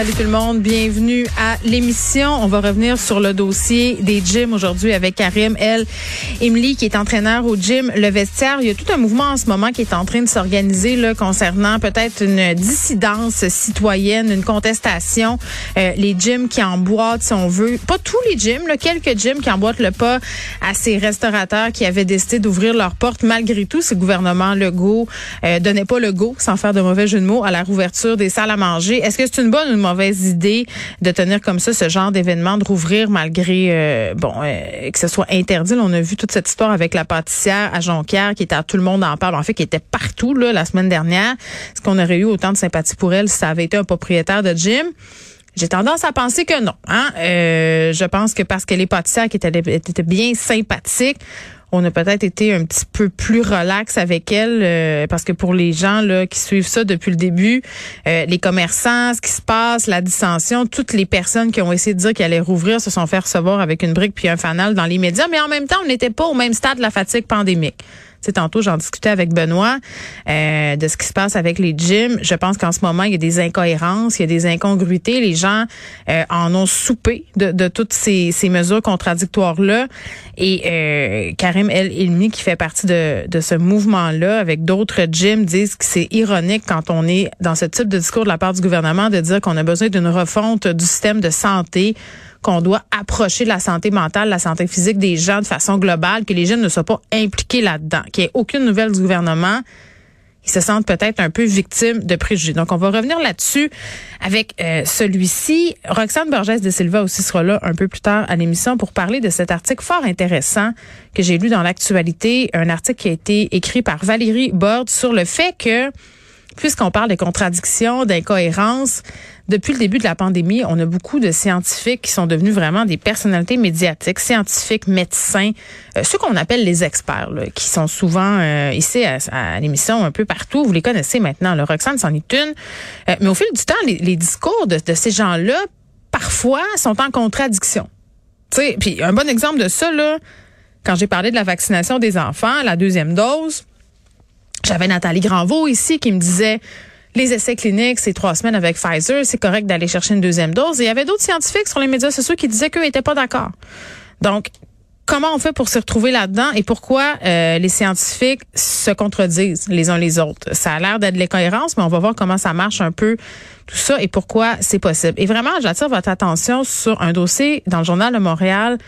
Salut tout le monde, bienvenue à l'émission. On va revenir sur le dossier des gyms aujourd'hui avec Karim El Emily qui est entraîneur au gym Le Vestiaire. Il y a tout un mouvement en ce moment qui est en train de s'organiser là concernant peut-être une dissidence citoyenne, une contestation. Euh, les gyms qui emboîtent, si on veut, pas tous les gyms, quelques gyms qui emboîtent le pas à ces restaurateurs qui avaient décidé d'ouvrir leurs portes malgré tout. Ce gouvernement Legault euh, donnait pas le go, sans faire de mauvais jeu de mots, à la rouverture des salles à manger. Est-ce que c'est une bonne ou une idée de tenir comme ça ce genre d'événement, de rouvrir malgré euh, bon euh, que ce soit interdit. On a vu toute cette histoire avec la pâtissière à Jonquière qui était à tout le monde en parle, en fait qui était partout là la semaine dernière. Est-ce qu'on aurait eu autant de sympathie pour elle si ça avait été un propriétaire de gym? J'ai tendance à penser que non. Hein? Euh, je pense que parce que les pâtissières qui étaient bien sympathiques, on a peut-être été un petit peu plus relax avec elle euh, parce que pour les gens là qui suivent ça depuis le début, euh, les commerçants, ce qui se passe, la dissension, toutes les personnes qui ont essayé de dire qu'elle allait rouvrir se sont fait recevoir avec une brique puis un fanal dans les médias, mais en même temps, on n'était pas au même stade de la fatigue pandémique sais, tantôt, j'en discutais avec Benoît euh, de ce qui se passe avec les gyms. Je pense qu'en ce moment, il y a des incohérences, il y a des incongruités. Les gens euh, en ont soupé de, toutes ces, mesures contradictoires-là. Et euh, Karim El Ilmi, qui fait partie de, de ce mouvement-là, avec d'autres gyms, disent que c'est ironique quand on est dans ce type de discours de la part du gouvernement de dire qu'on a besoin d'une refonte du système de santé qu'on doit approcher la santé mentale, la santé physique des gens de façon globale, que les jeunes ne soient pas impliqués là-dedans, qu'il n'y ait aucune nouvelle du gouvernement. Ils se sentent peut-être un peu victimes de préjugés. Donc, on va revenir là-dessus avec euh, celui-ci. Roxane Borges de Silva aussi sera là un peu plus tard à l'émission pour parler de cet article fort intéressant que j'ai lu dans l'actualité, un article qui a été écrit par Valérie Borde sur le fait que puisqu'on parle de contradictions, d'incohérences, depuis le début de la pandémie, on a beaucoup de scientifiques qui sont devenus vraiment des personnalités médiatiques, scientifiques, médecins, euh, ceux qu'on appelle les experts, qui sont souvent euh, ici à, l'émission un peu partout. Vous les connaissez maintenant. Le Roxane c'en est une. Euh, mais au fil du temps, les, discours de, de ces gens-là, parfois, sont en contradiction. Puis un bon exemple de ça, là, quand j'ai parlé de la vaccination des enfants, la deuxième dose, j'avais Nathalie Granvaux ici qui me disait les essais cliniques, c'est trois semaines avec Pfizer, c'est correct d'aller chercher une deuxième dose. Et il y avait d'autres scientifiques sur les médias sociaux qui disaient qu'eux n'étaient pas d'accord. Donc, comment on fait pour se retrouver là-dedans et pourquoi euh, les scientifiques se contredisent les uns les autres? Ça a l'air d'être de l'incohérence, mais on va voir comment ça marche un peu tout ça et pourquoi c'est possible. Et vraiment, j'attire votre attention sur un dossier dans le journal de Montréal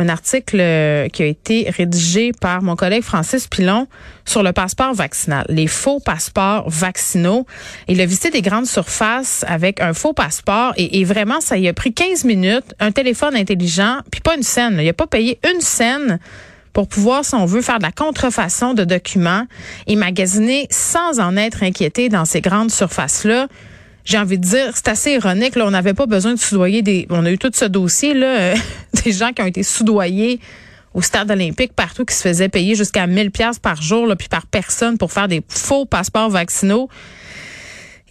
un article euh, qui a été rédigé par mon collègue Francis Pilon sur le passeport vaccinal, les faux passeports vaccinaux. Il a visité des grandes surfaces avec un faux passeport et, vraiment, ça y a pris 15 minutes, un téléphone intelligent, puis pas une scène. Il a pas payé une scène pour pouvoir, si on veut, faire de la contrefaçon de documents et magasiner sans en être inquiété dans ces grandes surfaces-là j'ai envie de dire, c'est assez ironique. Là, on n'avait pas besoin de soudoyer des. On a eu tout ce dossier là, euh, des gens qui ont été soudoyés au stade olympique partout qui se faisaient payer jusqu'à 1000 pièces par jour là, puis par personne pour faire des faux passeports vaccinaux.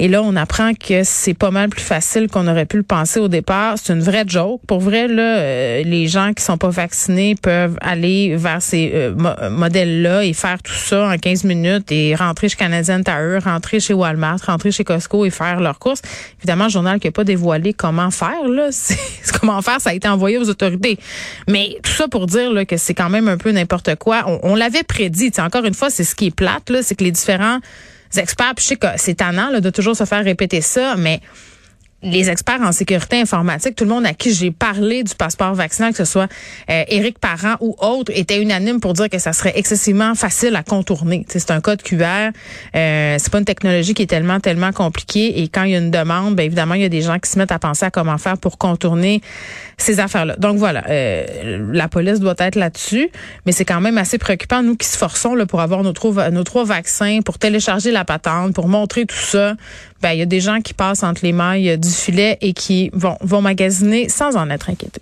Et là, on apprend que c'est pas mal plus facile qu'on aurait pu le penser au départ. C'est une vraie joke. Pour vrai, là, euh, les gens qui sont pas vaccinés peuvent aller vers ces euh, modèles-là et faire tout ça en 15 minutes et rentrer chez Canadian Tire, rentrer chez Walmart, rentrer chez Costco et faire leurs courses. Évidemment, le journal qui n'a pas dévoilé comment faire, là, comment faire, ça a été envoyé aux autorités. Mais tout ça pour dire là, que c'est quand même un peu n'importe quoi. On, on l'avait prédit. encore une fois, c'est ce qui est plate, là, c'est que les différents experts, puis je sais que c'est tannant là, de toujours se faire répéter ça, mais les experts en sécurité informatique, tout le monde à qui j'ai parlé du passeport vaccinal, que ce soit euh, Éric Parent ou autre, était unanime pour dire que ça serait excessivement facile à contourner. C'est un code QR, euh, c'est pas une technologie qui est tellement tellement compliquée et quand il y a une demande, bien évidemment il y a des gens qui se mettent à penser à comment faire pour contourner ces affaires-là. Donc voilà, euh, la police doit être là-dessus, mais c'est quand même assez préoccupant nous qui se forçons là, pour avoir nos trois, nos trois vaccins, pour télécharger la patente, pour montrer tout ça. Ben il y a des gens qui passent entre les mailles du filet et qui vont, vont magasiner sans en être inquiétés.